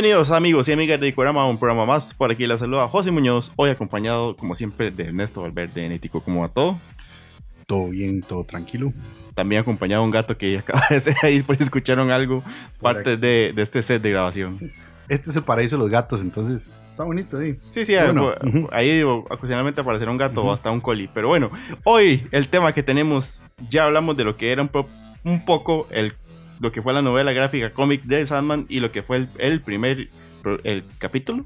Bienvenidos amigos y amigas de Icorama, un programa más. Por aquí la saluda José Muñoz, hoy acompañado como siempre de Ernesto Valverde en Ético como a todo. Todo bien, todo tranquilo. También acompañado de un gato que acaba de ser ahí, por si escucharon algo, parte de, de este set de grabación. Este es el paraíso de los gatos, entonces está bonito ahí. Sí, sí, Bueno, ahí, ocasionalmente aparecerá un gato o hasta un coli. Pero bueno, hoy el tema que tenemos, ya hablamos de lo que era un, pro- un poco el, lo que fue la novela gráfica cómic de Sandman y lo que fue el, el primer el capítulo.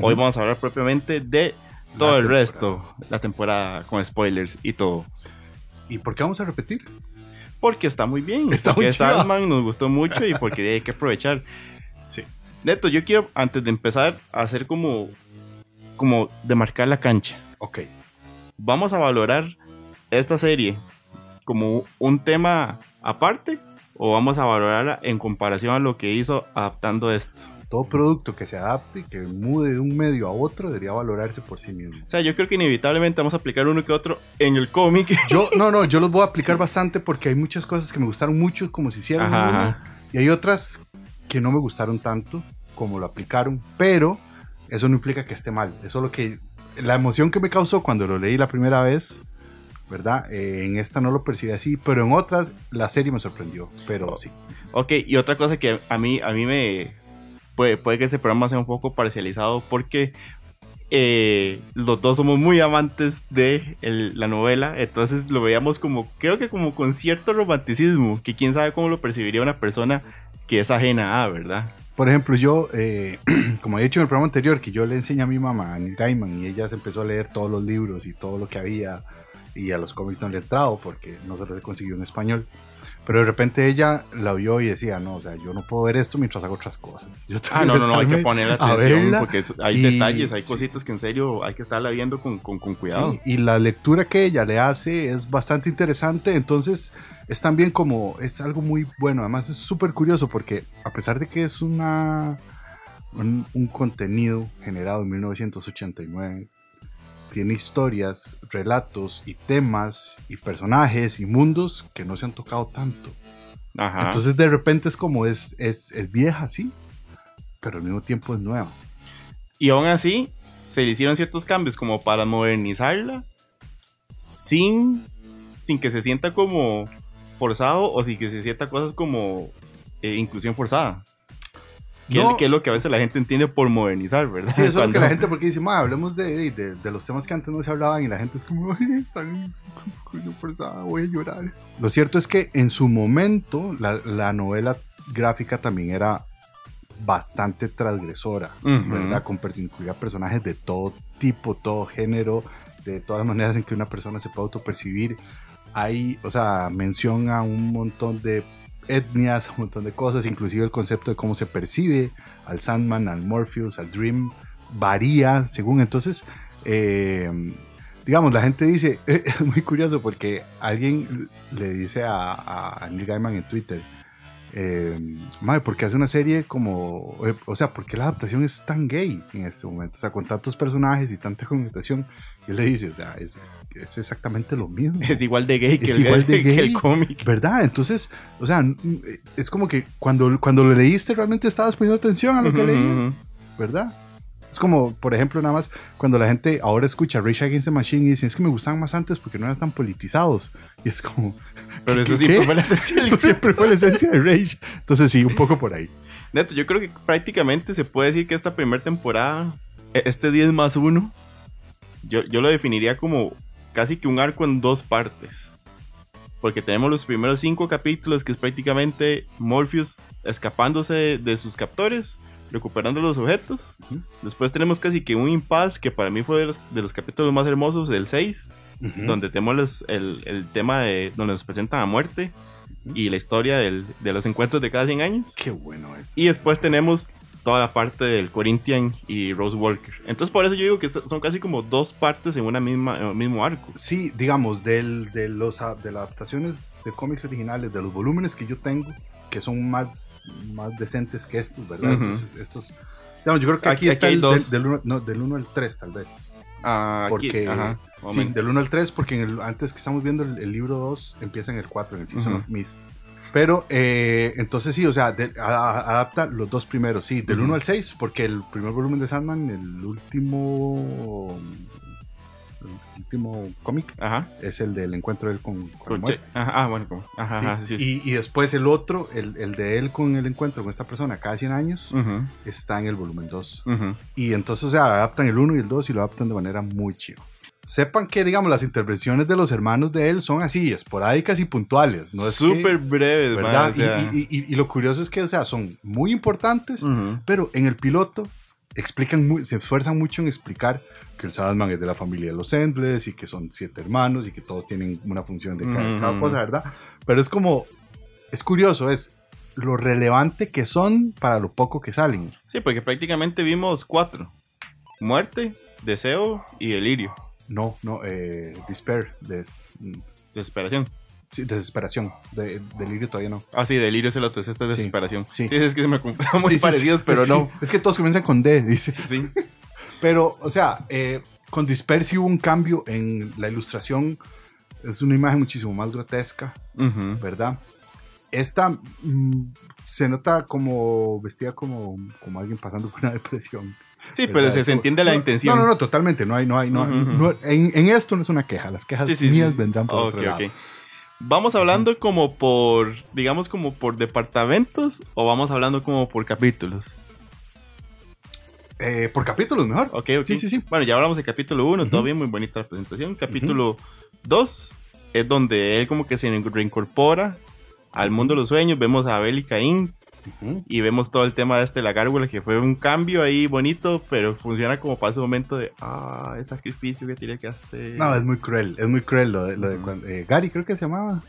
Hoy vamos a hablar propiamente de todo La el temporada. resto, la temporada con spoilers y todo. ¿Y por qué vamos a repetir? Porque está muy bien. Está porque muy. Sandman nos gustó mucho y porque hay que aprovechar. Sí. Neto, yo quiero, antes de empezar, hacer como, como de marcar la cancha. Ok. Vamos a valorar esta serie como un tema aparte o vamos a valorarla en comparación a lo que hizo adaptando esto. Todo producto que se adapte, que mude de un medio a otro, debería valorarse por sí mismo. O sea, yo creo que inevitablemente vamos a aplicar uno que otro en el cómic. Yo, no, no, yo los voy a aplicar bastante porque hay muchas cosas que me gustaron mucho como se hicieron Ajá, ajá. y hay otras que no me gustaron tanto como lo aplicaron, pero eso no implica que esté mal. Eso es lo que la emoción que me causó cuando lo leí la primera vez, ¿verdad? Eh, en esta no lo percibí así, pero en otras la serie me sorprendió, pero sí. Ok, y otra cosa que a mí, a mí me... Puede, puede que ese programa sea un poco parcializado porque eh, los dos somos muy amantes de el- la novela, entonces lo veíamos como, creo que como con cierto romanticismo, que quién sabe cómo lo percibiría una persona que es ajena a, ¿verdad? Por ejemplo, yo, eh, como he dicho en el programa anterior, que yo le enseñé a mi mamá, a Neil Gaiman, y ella se empezó a leer todos los libros y todo lo que había, y a los cómics no le he entrado porque no se los he conseguido en español. Pero de repente ella la vio y decía, no, o sea, yo no puedo ver esto mientras hago otras cosas. Yo Ah, no, no, no, hay que a atención porque hay y- detalles, hay sí. cositas que en serio hay que estarla viendo con, con, con cuidado. Sí, y la lectura que ella le hace es bastante interesante, entonces es también como, es algo muy bueno, además es súper curioso porque a pesar de que es una un, un contenido generado en 1989, tiene historias, relatos y temas y personajes y mundos que no se han tocado tanto. Ajá. Entonces de repente es como, es, es, es vieja, sí, pero al mismo tiempo es nueva. Y aún así, se le hicieron ciertos cambios como para modernizarla sin, sin que se sienta como forzado o sin que se sienta cosas como eh, inclusión forzada. Que, No. es, que es lo que a veces la gente entiende por modernizar, ¿verdad? Sí, eso es lo que Cuando- la gente, porque dice, ma, hablemos de, de, de los temas que antes no se hablaban y la gente es como, ay, están forzada, voy a llorar. Lo cierto es que en su momento la, la novela gráfica también era bastante transgresora, Ujú. ¿verdad? Con incluía personajes de todo tipo, todo género, de todas las maneras en que una persona se puede autopercibir. Hay, o sea, mención a un montón de etnias, un montón de cosas, inclusive el concepto de cómo se percibe al Sandman, al Morpheus, al Dream, varía según. Entonces, eh, digamos, la gente dice, es muy curioso porque alguien le dice a, Neil Gaiman en Twitter, eh, "Mae, ¿por qué hace una serie como, eh, o sea, por qué la adaptación es tan gay en este momento? O sea, con tantos personajes y tanta connotación. Le dice, o sea, es, es- exactamente lo mismo. Es igual de gay que, Es el, igual de que el gay. cómic. ¿Verdad? Entonces, o sea, es como que cuando, cuando lo leíste realmente estabas poniendo atención a lo que Ujú, leías. ¿verdad? Es como, por ejemplo, nada más cuando la gente ahora escucha Rage Against the Machine y dicen, es que me gustaban más antes porque no eran tan politizados. Y es como, Pero eso siempre fue la esencia. eso siempre fue la esencia de Rage. Entonces, sí, un poco por ahí. Neto, yo creo que prácticamente se puede decir que esta primera temporada, e- este 10 más 1, yo, yo lo definiría como casi que un arco en dos partes. Porque tenemos los primeros cinco capítulos que es prácticamente Morpheus escapándose de, de sus captores, recuperando los objetos. Después tenemos casi que un impasse que para mí fue de los, de los capítulos más hermosos del 6, donde tenemos los- el, el tema de donde nos presentan a muerte y la historia del- de los encuentros de cada 100 años. Qué bueno es. Y después tenemos toda la parte del Corinthian y Rose Walker. Entonces por eso yo digo que so- son casi como dos partes en una misma en un mismo arco. Sí, digamos, del, de, los, de las adaptaciones de cómics originales, de los volúmenes que yo tengo, que son más, más decentes que estos, ¿verdad? Ujú. estos, estos- digamos, yo creo que Aquí- aquí, está aquí el dos. del, del, uno, no, del 1 al 3, tal vez. Ah, aquí, Porque, ajá, sí, del 1 al 3, porque en el- antes que estamos viendo el, el libro 2, empieza en el 4, en el Season Ujú. of Mist. Pero eh, entonces sí, o sea, de- a- adapta los dos primeros, sí, del Ujú. 1 al 6, porque el primer volumen de Sandman, el último. El último cómic es el del encuentro de él con, con. Che- Ajá, ah, bueno, como. Ajá, Sí, ajá, sí. sí. Y, y después el otro, el, el de él con el encuentro con esta persona cada 100 años, está en el volumen 2. ujú. Y entonces, o sea, adaptan el 1 y el 2 y lo adaptan de manera muy chiva. Sepan que, digamos, las intervenciones de los hermanos de él son así, esporádicas y puntuales. No es Súper breves, man, ¿verdad? o sea, y, y- y- y lo curioso es que, o sea, son muy importantes, pero en el piloto explican, muy- se esfuerzan mucho en explicar que el Sandman es de la familia de los Endless y que son siete hermanos y que todos tienen una función de cada, cada cosa, ¿verdad? Pero es como, es curioso, es lo relevante que son para lo poco que salen. Sí, porque prácticamente vimos cuatro: muerte, deseo y delirio. No, no, eh, despair, des- Desesperación. sí, desesperación, de, delirio todavía no. Ah, sí, delirio es el otro, es esta es desesperación. sí. Sí, es que se me confunden muy parecidos, pero no. Es que todos comienzan con D, dice. Sí. Pero, o sea, eh, con Disper sí hubo un cambio en la ilustración. Es una imagen muchísimo más grotesca. ¿verdad? Esta mm, se nota como vestida como, como alguien pasando por una depresión. Sí, ¿verdad? pero se, se entiende la no, intención. No, no, no, totalmente. No hay, no hay, no, Ujú, ujú. no- en, en esto no es una queja. Las quejas Sí, sí, sí, mías sí. vendrán por Ok, otro lado. ok. ¿Vamos hablando como por, digamos, como por departamentos o vamos hablando como por capítulos? Eh, por capítulos mejor. Ok, ok. Sí, sí, sí. Bueno, ya hablamos de capítulo 1, todo Ujú. bien, muy bonita la presentación. Capítulo 2 es donde él como que se reincorpora al mundo de los sueños. Vemos a Abel y Caín Y vemos todo el tema de este la gárgola que fue un cambio ahí bonito, pero funciona como para ese momento de, ah, el sacrificio que tiene que hacer. No, es muy cruel. Es muy cruel lo de, lo de cuando- eh, Gary, creo que se llamaba.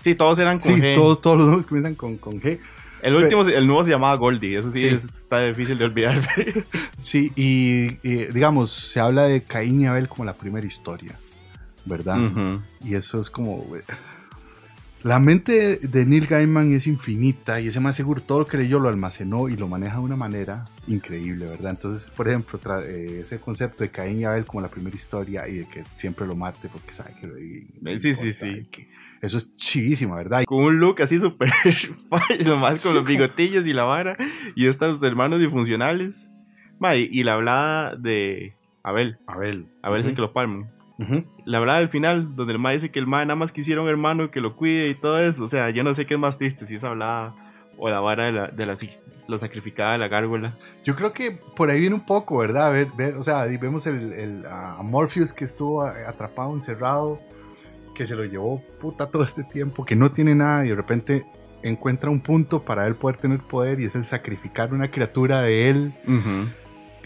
Sí, todos eran con Sí, G. todos, todos los nombres comienzan con, con G. El último, el nuevo se llamaba Goldie, eso sí, Sí. es- está difícil de olvidar. Sí, y, y, digamos, se habla de Caín y Abel como la primera historia, ¿verdad? Y eso es como... La mente de Neil Gaiman es infinita y ese más seguro todo lo que leyó lo almacenó y lo maneja de una manera increíble, ¿verdad? Entonces, por ejemplo, eh, ese concepto de Caín y Abel como la primera historia y de que siempre lo mate porque sabe que lo y- sí, sí, sí. que- eso es chivísimo, ¿verdad? Con un look así súper nomás con los bigotillos y la vara y estos hermanos disfuncionales. Ma, y, y la hablada de Abel, Abel. Abel es el que lo palman. La hablada del final, donde el ma dice que el ma nada más quisiera un hermano que lo cuide y todo eso. O sea, yo no sé qué es más triste, si es hablada o la vara de la, de la, lo sacrificada de la gárgola. Yo creo que por ahí viene un poco, ¿verdad? Ver, ver, o sea, vemos el, el, a Morpheus que estuvo a- atrapado, encerrado, que se lo llevó puta todo este tiempo, que no tiene nada y de repente encuentra un punto para él poder tener poder y es el sacrificar una criatura de él,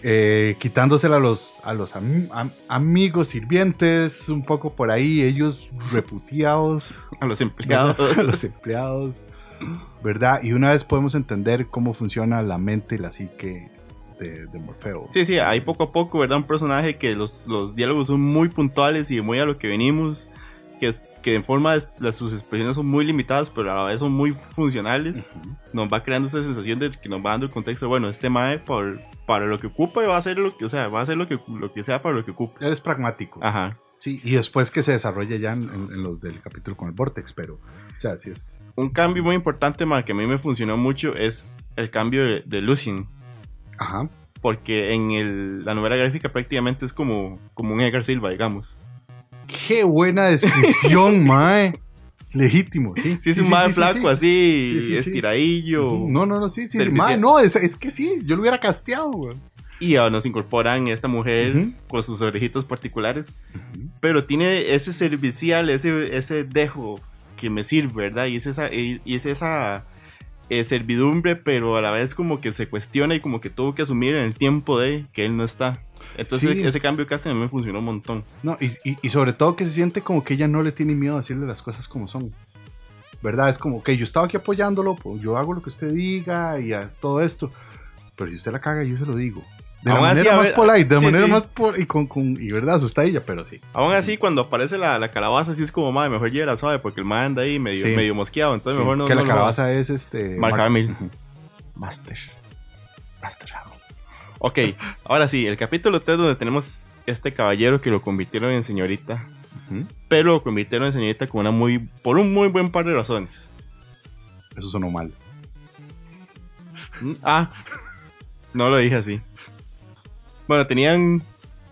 eh, quitándosela a los, a los am- am- amigos sirvientes, un poco por ahí, ellos reputeados, A los ¿verdad? empleados. a los empleados, ¿verdad? Y una vez podemos entender cómo funciona la mente y la psique de, de Morfeo. Sí, sí, ahí poco a poco, ¿verdad? Un personaje que los, los diálogos son muy puntuales y muy a lo que venimos, que, que en forma de, las, sus expresiones son muy limitadas, pero a la vez son muy funcionales. Nos va creando esa sensación de que nos va dando el contexto, bueno, este mae por, para lo que ocupa y va a hacer lo que, o sea, va a hacer lo que, lo que sea para lo que ocupa. Él es pragmático. Ajá. Sí, y después que se desarrolle ya en, en- en los del capítulo con el Vortex, pero, o sea, sí es. Un cambio muy importante, que a mí me funcionó mucho es el cambio de, de. Ajá. Porque en el- la novela gráfica prácticamente es como, como un Edgar Silva, digamos. Qué buena descripción, mae. Legítimo, sí. Sí, es un mae flaco así, Sí, sí, sí. estiradillo. No, no, no, sí, sí, sí. Mae, no, es, es que sí, yo lo hubiera casteado, güey. Y ahora nos incorporan esta mujer con sus orejitos particulares. Pero tiene ese servicial, ese, ese dejo que me sirve, ¿verdad? Y es esa, y y es esa eh, servidumbre, pero a la vez como que se cuestiona y como que tuvo que asumir en el tiempo de que él no está. Entonces Sí. ese cambio casi a mí me funcionó un montón. No, y, y- y sobre todo que se siente como que ella no le tiene miedo a decirle las cosas como son. ¿Verdad? Es como que yo estaba aquí apoyándolo, pues yo hago lo que usted diga y a todo esto. Pero si usted la caga, yo se lo digo. De Aún la así, manera a más ver, polite, de la sí, manera sí. más y con, con- y verdad, asusta ella, pero sí. Aún así, cuando aparece la, la calabaza, sí es como, madre, mejor lleve la suave porque el man anda ahí medio, Sí. medio mosqueado. Entonces mejor no. que no la lo- calabaza es este. Mark Hamill. Master. Master. Ok, ahora sí, el capítulo 3 donde tenemos este caballero que lo convirtieron en señorita. Pero lo convirtieron en señorita con una muy, por un muy buen par de razones. Eso sonó mal. Mm, Ah, no lo dije así. Bueno, tenían,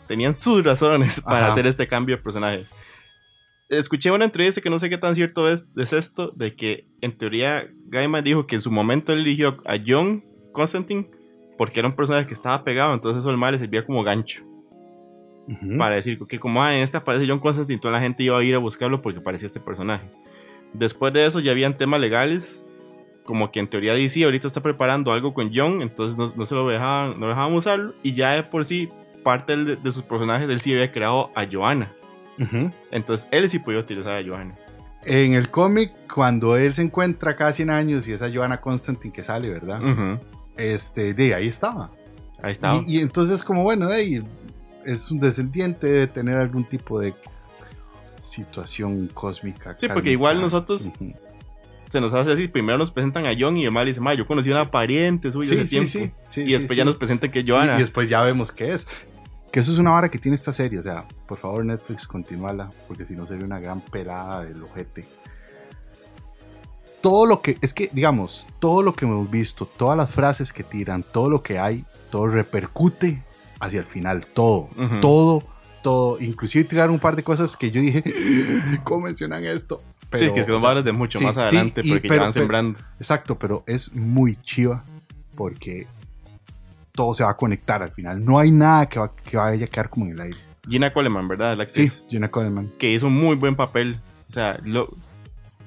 tenían sus razones para Ajá. hacer este cambio de personaje. Escuché una entrevista que no sé qué tan cierto es, es esto, de que en teoría Gaiman dijo que en su momento él eligió a John Constantine porque era un personaje que estaba pegado, entonces eso el mal le servía como gancho. Ujú. Para decir que como ah, en esta aparece John Constantine, toda la gente iba a ir a buscarlo porque parecía este personaje. Después de eso ya habían temas legales, como que en teoría DC ahorita está preparando algo con John, entonces no, no se lo dejaban, no dejaban usarlo, y ya de por sí, parte del- de, sus personajes, él sí había creado a Joanna. Ujú. Entonces él sí podía utilizar a Joanna. En el cómic, cuando él se encuentra cada 100 años y esa Joanna Constantine que sale, ¿verdad? Ujú. Este, de ahí estaba. Ahí estaba. Y, y entonces, como bueno, hey, es un descendiente de tener algún tipo de situación cósmica. Sí, porque igual nosotros-. Se nos hace así, primero nos presentan a John y el mal dice, ma, yo conocí a una pariente suya Sí, hace sí, tiempo. sí, sí, y después ya nos presentan que es Y, Joanna. y después ya vemos qué es. Que eso es una vara que tiene esta serie. O sea, por favor, Netflix, continúala. Porque si no sería una gran pelada del ojete. Todo lo que, es que, digamos, todo lo que hemos visto, todas las frases que tiran, todo lo que hay, todo repercute hacia el final. Todo, todo, todo. Inclusive tirar un par de cosas que yo dije, ¿cómo mencionan esto? Pero, sí, que son o sea, de mucho sí, más sí, adelante, y- porque pero- ya van pero- sembrando. Exacto, pero es muy chiva porque todo se va a conectar al final. No hay nada que, va, que vaya a quedar como en el aire. Gina Coleman, ¿verdad? La Sí, actriz. Gina Coleman. que hizo un muy buen papel. O sea, lo,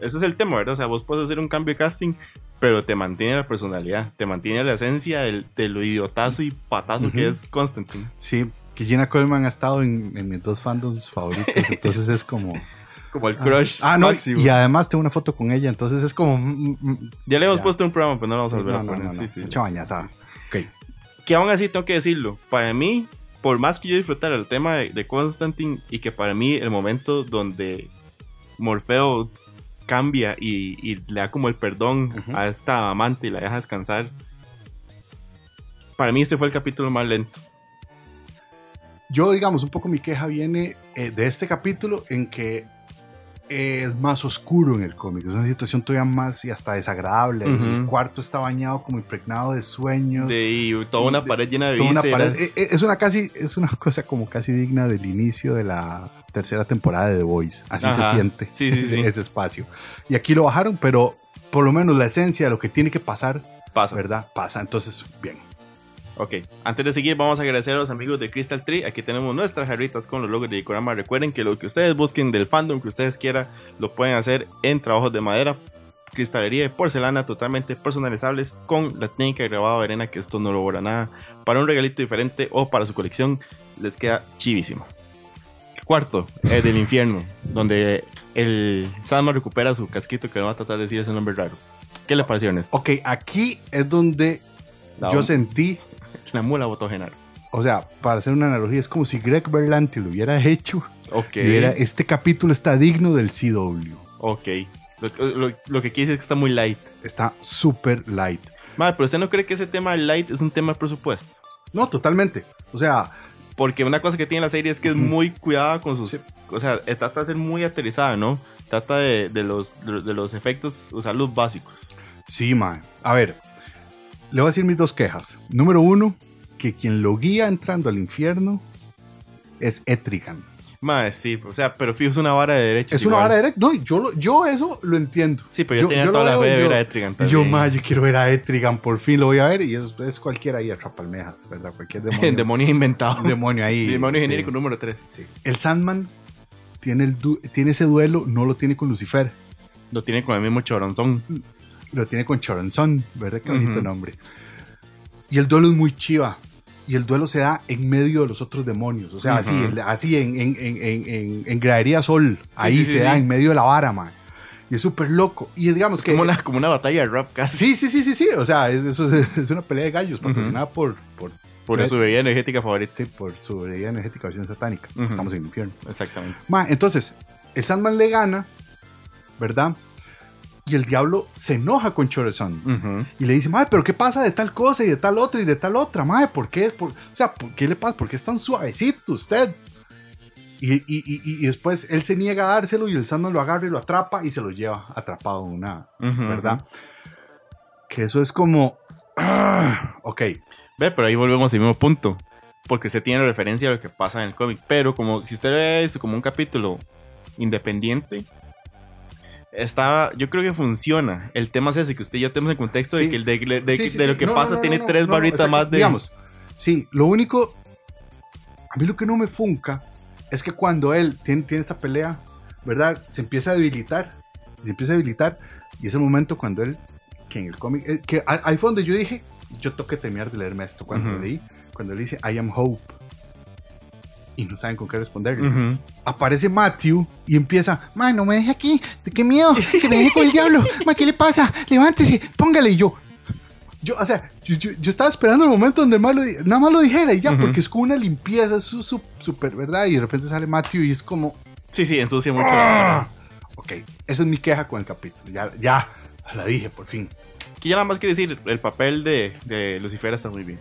ese es el tema, ¿verdad? O sea, vos puedes hacer un cambio de casting, pero te mantiene la personalidad, te mantiene la esencia del, de lo idiotazo y patazo que es Constantine. Sí, que Gina Coleman ha estado en, en mis dos fandoms favoritos, entonces es como... Como el crush ah, no, máximo. y además tengo una foto con ella, entonces es como... mm, mm, Ya le hemos Ya. puesto un programa, pero no lo vamos a volver no, a poner. no, no, Sí, sí. mucha bañazada. Sí. Que aún así tengo que decirlo, para mí, por más que yo disfrutara el tema de, de Constantine y que para mí el momento donde Morfeo cambia y, y le da como el perdón a esta amante y la deja descansar, para mí este fue el capítulo más lento. Yo, digamos, un poco mi queja viene eh, de este capítulo en que es más oscuro en el cómic. Es una situación todavía más y hasta desagradable. El Ujú. cuarto está bañado como impregnado de sueños. De, y toda una pared llena de toda una pared. Eh, eh, Es una casi, es una cosa como casi digna del inicio de la tercera temporada de The Voice. Así Ajá. se siente Sí, sí, sí. ese espacio. Y aquí lo bajaron, pero por lo menos la esencia de lo que tiene que pasar, Pasa. ¿verdad? Pasa. Entonces, bien. Ok, antes de seguir vamos a agradecer a los amigos de Crystal Tree. Aquí tenemos nuestras jarritas con los logos de Dicorama. Recuerden que lo que ustedes busquen del fandom que ustedes quieran lo pueden hacer en trabajos de madera, cristalería de porcelana totalmente personalizables con la técnica de grabado de arena que esto no lo borra nada. Para un regalito diferente o para su colección les queda chivísimo. El cuarto es del infierno, donde el Salma recupera su casquito que no va a tratar de decir ese nombre raro. ¿Qué le pareció esto? Ok, aquí es donde La, yo sentí, la mula votó Genaro. o sea, para hacer una analogía, es como si Greg Berlanti lo hubiera hecho. Ok. hubiera- este capítulo está digno del CW. Ok. Lo, lo- lo que quiere decir es que está muy light. Está súper light. Madre, pero usted no cree que ese tema light es un tema de presupuesto. No, totalmente. O sea, Porque una cosa que tiene la serie es que es muy cuidada con sus. Sí. O sea, eh, trata de ser muy aterrizada, ¿no? Trata de, de los, de, de los efectos, usar los básicos. Sí, mae. A ver, le voy a decir mis dos quejas. Número uno, que quien lo guía entrando al infierno es Etrigan. Madre, sí, o sea, pero fijo, es una vara de derecha. Es una vara de No, yo, yo eso lo entiendo. Sí, pero yo, tenía lo toda la fe de yo- ver a Etrigan Y también. yo, mae, yo quiero ver a Etrigan, por fin lo voy a ver. Y es, es cualquiera ahí, atrapalmejas, ¿verdad? Cualquier demonio. Demonio inventado. demonio ahí. Demonio sí. genérico número 3. El Sandman tiene, el tiene ese duelo, no lo tiene con Lucifer. Lo tiene con el mismo choronzón. Lo tiene con Choronzon, ¿verdad? Qué bonito nombre. Y el duelo es muy chiva. Y el duelo se da en medio de los otros demonios. O sea, así, así en, en, en, en, en- en Gradería Sol. ahí sí, se sí, da, en medio de la vara, man. Y es súper loco. Y digamos Es que. como una, como una batalla de rap casi. Sí, sí, sí, sí, sí. O sea, es, es, es una pelea de gallos patrocinada por, por, Por su bebida energética favorita. sí, por su bebida energética versión satánica. Estamos en el infierno. Exactamente. Ma, entonces, el Sandman le gana, ¿verdad? Y el diablo se enoja con Chorazón. Ujú. Y le dice, madre, pero ¿qué pasa de tal cosa y de tal otra y de tal otra? Madre, ¿por qué? Por- o sea, ¿por qué le pasa? ¿Por qué es tan suavecito usted? Y, y- y- y después él se niega a dárselo y el Sandman lo agarra y lo atrapa y se lo lleva atrapado en una, ¿verdad? Que eso es como. ok. Ve, pero ahí volvemos al mismo punto. Porque usted tiene referencia a lo que pasa en el cómic. Pero como si usted ve esto como un capítulo independiente, está, yo creo que funciona. El tema es ese, que usted ya tenemos el contexto Sí. de que el de, de- de- Sí, sí, de lo que No, pasa no, no, tiene tres barritas más de... Digamos, sí, lo único. A mí lo que no me funca es que cuando él tiene, tiene esta pelea, ¿verdad? Se empieza a debilitar. Se empieza a debilitar. Y es el momento cuando él. Que en el cómic. eh, que ahí fue donde yo dije. Yo tengo que terminar de leerme esto. Cuando Ujú. lo leí. Cuando le dice I am hope. Y no saben con qué responderle. Aparece Matthew y empieza, ma, no me deje aquí, qué miedo, que me deje con el diablo, ma, ¿qué le pasa? Levántese, póngale y yo. Yo, o sea, yo, yo- yo estaba esperando el momento donde di- nada más lo dijera y ya, porque es como una limpieza, es súper, ¿verdad? Y de repente sale Matthew y es como, Sí, sí, ensucia mucho. ¡ah! Ok, esa es mi queja con el capítulo. Ya, ya, la dije, por fin. Que ya nada más quiere decir, el papel de, de Lucifer está muy bien.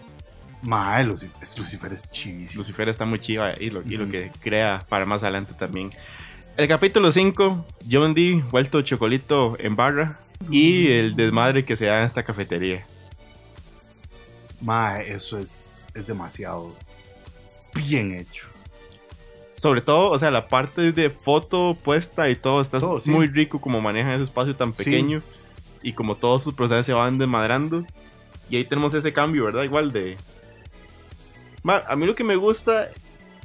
Ma, Lucifer, es, Lucifer es chivísimo. Lucifer está muy chiva y lo, y lo Ujú. que crea para más adelante también. El capítulo 5, John Dee vuelto chocolito en barra y el desmadre que se da en esta cafetería. Ma, eso es, es demasiado bien hecho. Sobre todo, o sea, la parte de foto puesta y todo está Todo, sí. muy rico como manejan ese espacio tan Sí. pequeño y como todos sus personajes se van desmadrando. Y ahí tenemos ese cambio, ¿verdad? Igual de... Ma, a mí lo que me gusta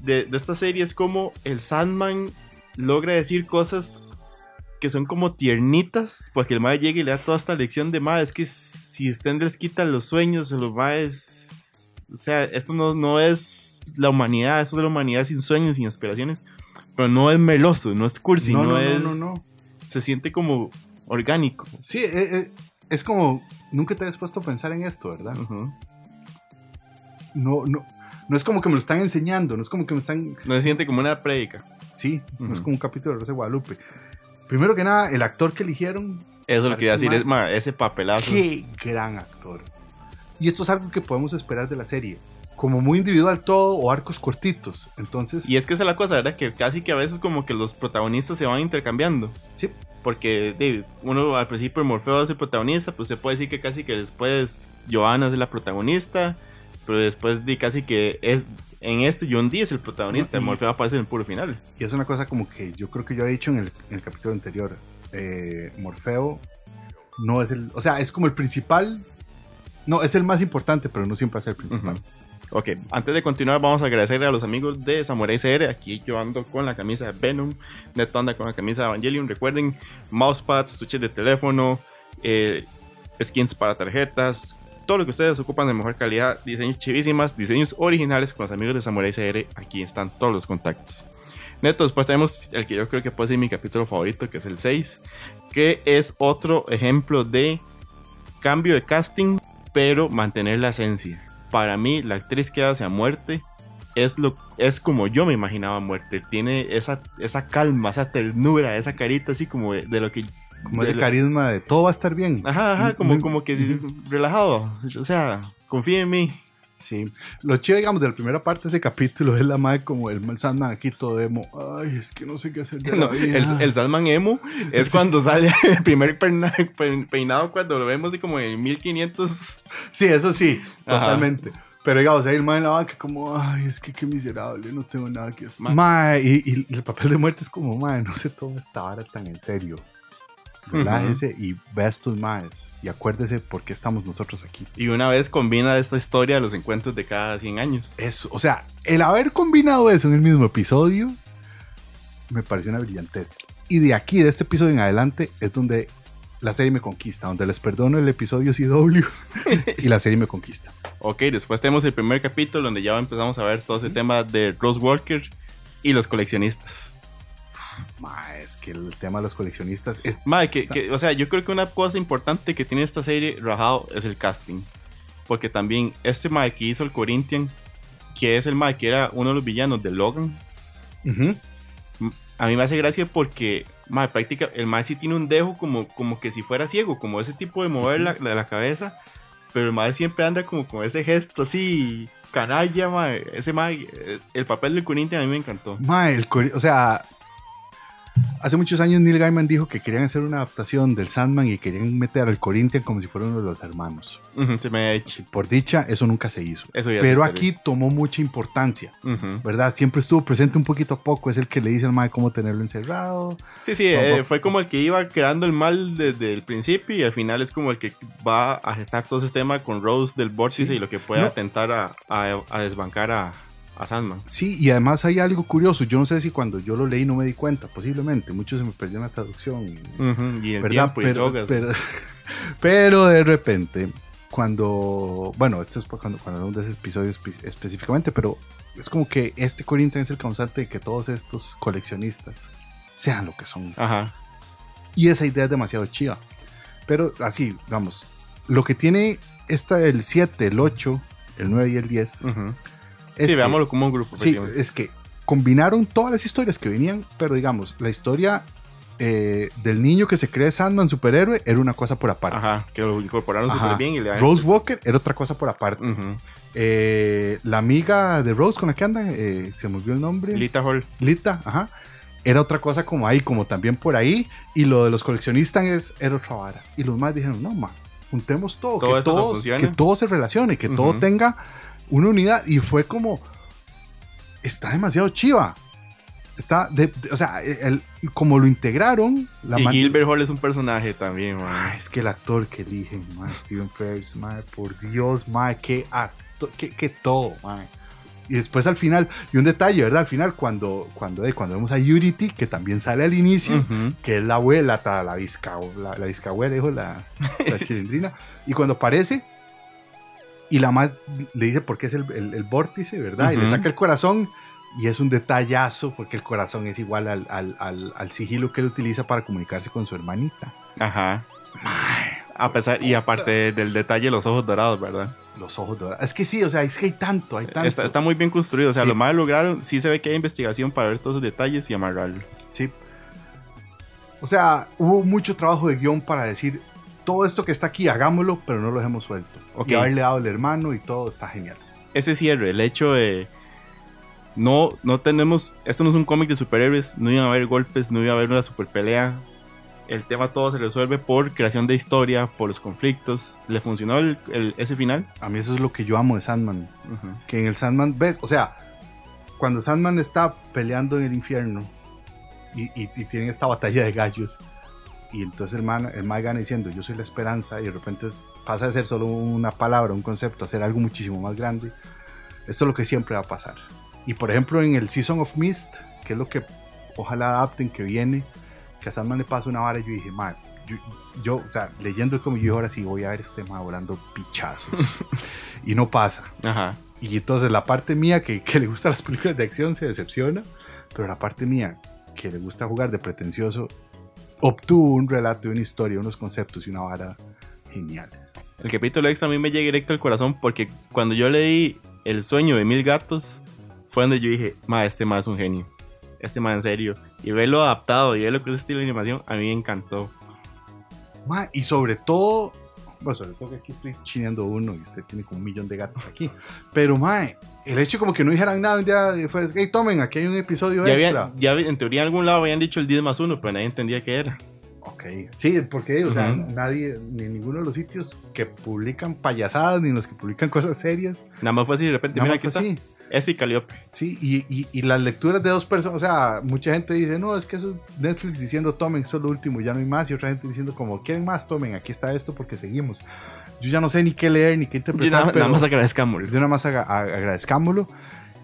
de, de esta serie es como el Sandman logra decir cosas que son como tiernitas, porque el mae llega y le da toda esta lección de mae, es que si usted les quita los sueños, los maes, o sea, esto no, no es la humanidad, esto es la humanidad sin sueños, sin aspiraciones, pero no es meloso, no es cursi, no, no, no, es, no, no, se siente como orgánico. Sí, eh, eh, es como, nunca te habías puesto a pensar en esto, ¿verdad? Ujú. No, no, no es como que me lo están enseñando, no es como que me están, No se siente como una prédica. sí, no es como un capítulo de Rosa de Guadalupe. Primero que nada, el actor que eligieron, Eso es lo que iba a decir, es, ma, ese papelazo. qué gran actor. Y esto es algo que podemos esperar de la serie, como muy individual todo o arcos cortitos. Entonces, Y es que esa es la cosa, ¿verdad? Que casi que a veces como que los protagonistas se van intercambiando. sí, Porque uno al principio Morfeo es el protagonista, pues se puede decir que casi que después Johanna es la protagonista, pero después de casi que es en este John Dee es el protagonista, No, Morfeo aparece en el puro final. y es una cosa como que yo creo que yo he dicho en el, en el capítulo anterior, eh, Morfeo no es el, o sea, es como el principal, no, es el más importante, pero no siempre es el principal. Ujú. Ok, antes de continuar vamos a agradecerle a los amigos de Samurai CR, aquí yo ando con la camisa de Venom, Neto anda con la camisa de Evangelion, recuerden, mousepads, estuches de teléfono, eh, skins para tarjetas, todo lo que ustedes ocupan de mejor calidad, diseños chivísimas, diseños originales con los amigos de Samurai CR, aquí están todos los contactos. Neto, después tenemos el que yo creo que puede ser mi capítulo favorito, que es el 6, que es otro ejemplo de cambio de casting, pero mantener la esencia. Para mí, la actriz que hace a muerte es, lo, es como yo me imaginaba muerte. Tiene esa, esa calma, esa ternura, esa carita así como de, de lo que... Como de ese lo- carisma de todo va a estar bien. Ajá, ajá, como, como que relajado. O sea, confía en mí. Sí, lo chido, digamos, de la primera parte de ese capítulo es la madre como el mal Sandman aquí todo emo. Ay, es que no sé qué hacer de la No, vida. el, el Salman Emo es cuando sale el primer peinado, cuando lo vemos así como en 1500. Sí, eso sí, Ajá. totalmente. Pero digamos, ahí el man en la banca como, ay, es que qué miserable, no tengo nada que hacer. Ma- Mae, y, y el papel de muerte es como, mae, no se toma esta vara tan en serio. Relájese y ve a estos maes. Y acuérdese por qué estamos nosotros aquí. Y una vez combina esta historia a los encuentros de cada 100 años. Eso, o sea, el haber combinado eso en el mismo episodio me pareció una brillantez. Y de aquí, de este episodio en adelante, es donde la serie me conquista, donde les perdono el episodio CW y la serie me conquista. Ok, después tenemos el primer capítulo donde ya empezamos a ver todo ese tema de Rose Walker y los coleccionistas. Ma, es que el tema de los coleccionistas es Madre, que, que- o sea, yo creo que una cosa importante que tiene esta serie rajado es el casting. Porque también este Mae que hizo el Corinthian, que es el Mae que era uno de los villanos de Logan, Ujú. a mí me hace gracia porque mae, práctica, el Mae sí tiene un dejo como, como que si fuera ciego, como ese tipo de mover la, la, la cabeza. Pero el Mae siempre anda como con ese gesto así, canalla, mae. Ese Mae, eh, el papel del Corinthian a mí me encantó. Ma, el o sea, hace muchos años Neil Gaiman dijo que querían hacer una adaptación del Sandman y querían meter al Corinthian como si fuera uno de los hermanos. Ujú, se me ha hecho. Por dicha, eso nunca se hizo. Eso ya Pero se aquí tomó mucha importancia, Ujú. ¿verdad? Siempre estuvo presente un poquito a poco. Es el que le dice al mae cómo tenerlo encerrado. Sí, sí, eh, fue como el que iba creando el mal desde el principio y al final es como el que va a gestar todo ese tema con Rose del vórtice Sí. y lo que puede No. atentar a, a- a desbancar a, a Sandman. Sí, y además hay algo curioso. Yo no sé si cuando yo lo leí no me di cuenta, posiblemente. Muchos se me perdió en la traducción. Ujú, Y el ¿verdad? tiempo y Pero, drogas. pero, pero de repente, cuando, bueno, esto es cuando, cuando hablamos de ese episodio espe- específicamente, pero es como que este Corinthian es el causante de que todos estos coleccionistas sean lo que son. Ajá. Y esa idea es demasiado chiva. Pero así, vamos, lo que tiene esta, el 7, el 8, el 9 y el 10, ujú. Es sí, que- veámoslo como un grupo. Sí, es que combinaron todas las historias que venían, pero digamos, la historia eh, del niño que se cree Sandman superhéroe era una cosa por aparte. Ajá, que lo incorporaron súper bien y le Rose Walker era otra cosa por aparte. Eh, la amiga de Rose con la que andan, eh, se me olvidó el nombre. Lita Hall. Lita, ajá. Era otra cosa como ahí, como también por ahí. Y lo de los coleccionistas es, era otra vara. Y los más dijeron, no, ma, juntemos todo, Todo que, todo, que todo se relacione, que todo tenga una unidad. Y fue como, está demasiado chiva. Está, de- de- o sea, el- como lo integraron, la y Gilbert Hall es un personaje también, man. Ay, es que el actor que eligen, man, Steven Frears, man, por Dios, man, qué actor, qué, qué todo, man. Y después al final, y un detalle, ¿verdad? Al final, cuando, cuando, eh, cuando vemos a Unity, que también sale al inicio, que es la abuela, la visca, la, la viscahuera, dijo la, la chilindrina, y cuando aparece, y la más le dice por qué es el, el, el vórtice, ¿verdad? Y le saca el corazón, y es un detallazo, porque el corazón es igual al, al, al, al sigilo que él utiliza para comunicarse con su hermanita. Ajá. A pesar, y aparte del detalle, los ojos dorados, ¿verdad? Los ojos dorados. Es que sí, o sea, es que hay tanto, hay tanto. Está, está muy bien construido. O sea, Sí. lo más lograron, sí se ve que hay investigación para ver todos esos detalles y amarrarlo. Sí. O sea, hubo mucho trabajo de guion para decir todo esto que está aquí, hagámoslo, pero no lo dejemos suelto. Y haberle dado el hermano y todo está genial. Ese cierre, el hecho de. No, no tenemos. Esto no es un cómic de superhéroes. No iba a haber golpes, no iba a haber una super pelea. El tema todo se resuelve por creación de historia, por los conflictos. ¿Le funcionó el- el- ese final? A mí eso es lo que yo amo de Sandman. Que en el Sandman, ves, o sea, cuando Sandman está peleando en el infierno y, y- y tienen esta batalla de gallos, y entonces el man, el man gana diciendo yo soy la esperanza, y de repente pasa de ser solo una palabra, un concepto, a ser algo muchísimo más grande. Esto es lo que siempre va a pasar. Y por ejemplo, en el Season of Mist, que es lo que ojalá adapten, que viene, que a Sandman le pasa una vara, y yo dije, man, yo, yo, o sea, leyendo el cómic, yo ahora sí voy a ver este man volando pichazos. y no pasa. Ajá. Y entonces la parte mía que, que le gusta las películas de acción se decepciona, pero la parte mía que le gusta jugar de pretencioso obtuvo un relato, una historia, unos conceptos y una vara geniales. El capítulo extra a mí me llega directo al corazón porque cuando yo leí El sueño de mil gatos, fue donde yo dije, ma, este ma es un genio. Este ma en serio. Y verlo adaptado y verlo con ese estilo de animación, a mí me encantó. Ma, y sobre todo, bueno, sobre todo que aquí estoy chineando uno y usted tiene como un millón de gatos aquí, pero mae, el hecho como que no dijeran nada, un día fue, hey, tomen, aquí hay un episodio Ya, extra. había, ya en teoría en algún lado habían dicho el 10 más 1, pero nadie entendía qué era. Ok, sí, porque, o sea, Ujú. nadie, ni ninguno de los sitios que publican payasadas, ni los que publican cosas serias, Nada más fue así de repente, mira aquí está. así. Ese y Calliope. Sí, y, y- y las lecturas de dos personas, o sea, mucha gente dice, no, es que eso es Netflix diciendo, tomen, eso es lo último, ya no hay más, y otra gente diciendo, como, quieren más, tomen, aquí está esto porque seguimos. Yo ya no sé ni qué leer, ni qué Yo interpretar, nada, pero nada más agradezcámosle. de una más aga- a- agradezcámoslo,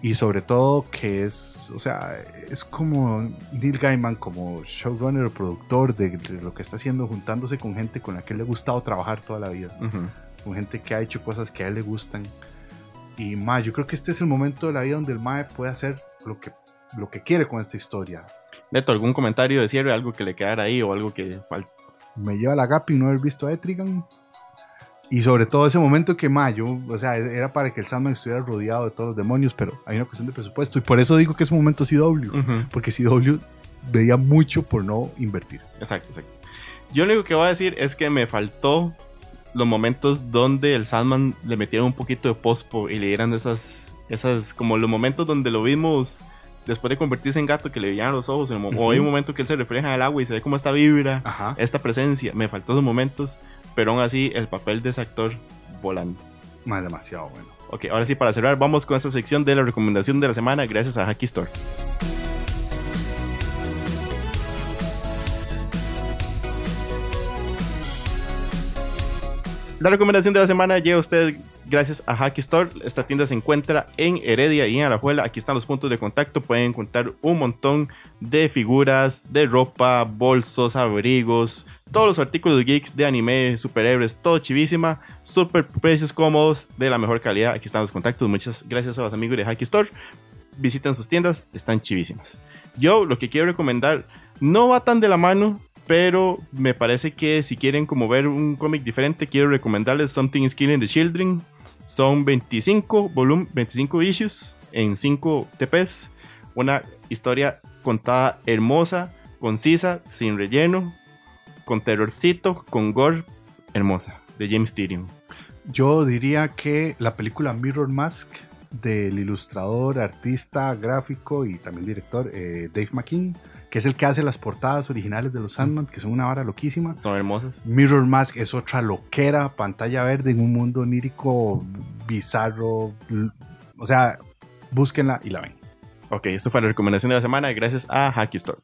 y sobre todo que es, o sea, es como Neil Gaiman, como showrunner o productor de, de lo que está haciendo, juntándose con gente con la que le ha gustado trabajar toda la vida Ujú. con gente que ha hecho cosas que a él le gustan. Y ma, yo creo que este es el momento de la vida donde el Mae puede hacer lo que, lo que quiere con esta historia. Neto, ¿algún comentario de cierre? Algo que le quedara ahí o algo que. Me lleva la Gapi no haber visto a Etrigan. Y sobre todo ese momento que ma, yo, o sea, era para que el Sandman estuviera rodeado de todos los demonios, pero hay una cuestión de presupuesto. Y por eso digo que es un momento CW. Ujú. Porque CW veía mucho por no invertir. Exacto, exacto. Yo lo único que voy a decir es que me faltó los momentos donde el Sandman le metieron un poquito de pospo y le dieran esas, esas, como los momentos donde lo vimos después de convertirse en gato que le veían los ojos, o hay un momento que él se refleja en el agua y se ve como esta vibra, esta presencia. Me faltó esos momentos, pero aún así el papel de ese actor volando. Más demasiado bueno. Ok, ahora sí, para cerrar, vamos con esta sección de la recomendación de la semana, gracias a Hacky Store. La recomendación de la semana llega a ustedes gracias a Hacky Store. Esta tienda se encuentra en Heredia y en Alajuela. Aquí están los puntos de contacto. Pueden encontrar un montón de figuras, de ropa, bolsos, abrigos, todos los artículos geeks de anime, superhéroes, todo chivísima. Super precios cómodos, de la mejor calidad. Aquí están los contactos. Muchas gracias a los amigos de Hacky Store. Visiten sus tiendas, están chivísimas. Yo lo que quiero recomendar no va tan de la mano pero me parece que si quieren como ver un cómic diferente, quiero recomendarles Something is Killing the Children. Son 25 volumen, 25 issues en 5 TPs. Una historia contada hermosa, concisa, sin relleno, con terrorcito, con gore, hermosa, de James Tyrion. Yo diría que la película Mirror Mask del ilustrador, artista, gráfico y también director eh, Dave McKean que es el que hace las portadas originales de los Sandman, que son una vara loquísima. Son hermosas. Mirror Mask es otra loquera, pantalla verde en un mundo onírico bizarro. O sea, búsquenla y la ven. Ok, esto fue la recomendación de la semana gracias a Hacky Store.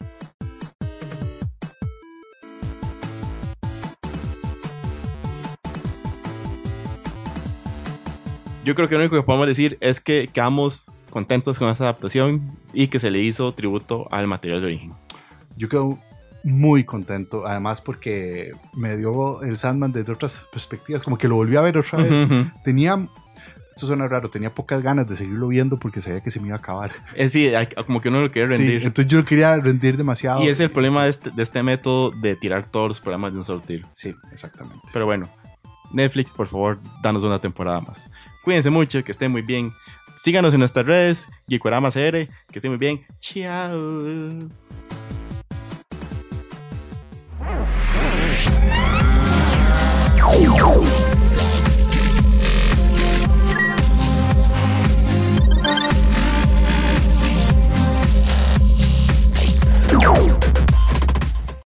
Yo creo que lo único que podemos decir es que quedamos contentos con esta adaptación y que se le hizo tributo al material de origen. Yo quedo muy contento, además porque me dio el Sandman desde otras perspectivas, como que lo volví a ver otra vez. Tenía, esto suena raro, tenía pocas ganas de seguirlo viendo porque sabía que se me iba a acabar. Es sí, como que uno lo quería rendir. entonces yo lo quería rendir demasiado. Y es el problema de este, de este método de tirar todos los programas de un solo tiro. Sí, exactamente. Pero bueno, Netflix, por favor, danos una temporada más. Cuídense mucho, que estén muy bien. Síganos en nuestras redes, Geekorama CR, que estén muy bien. Chao.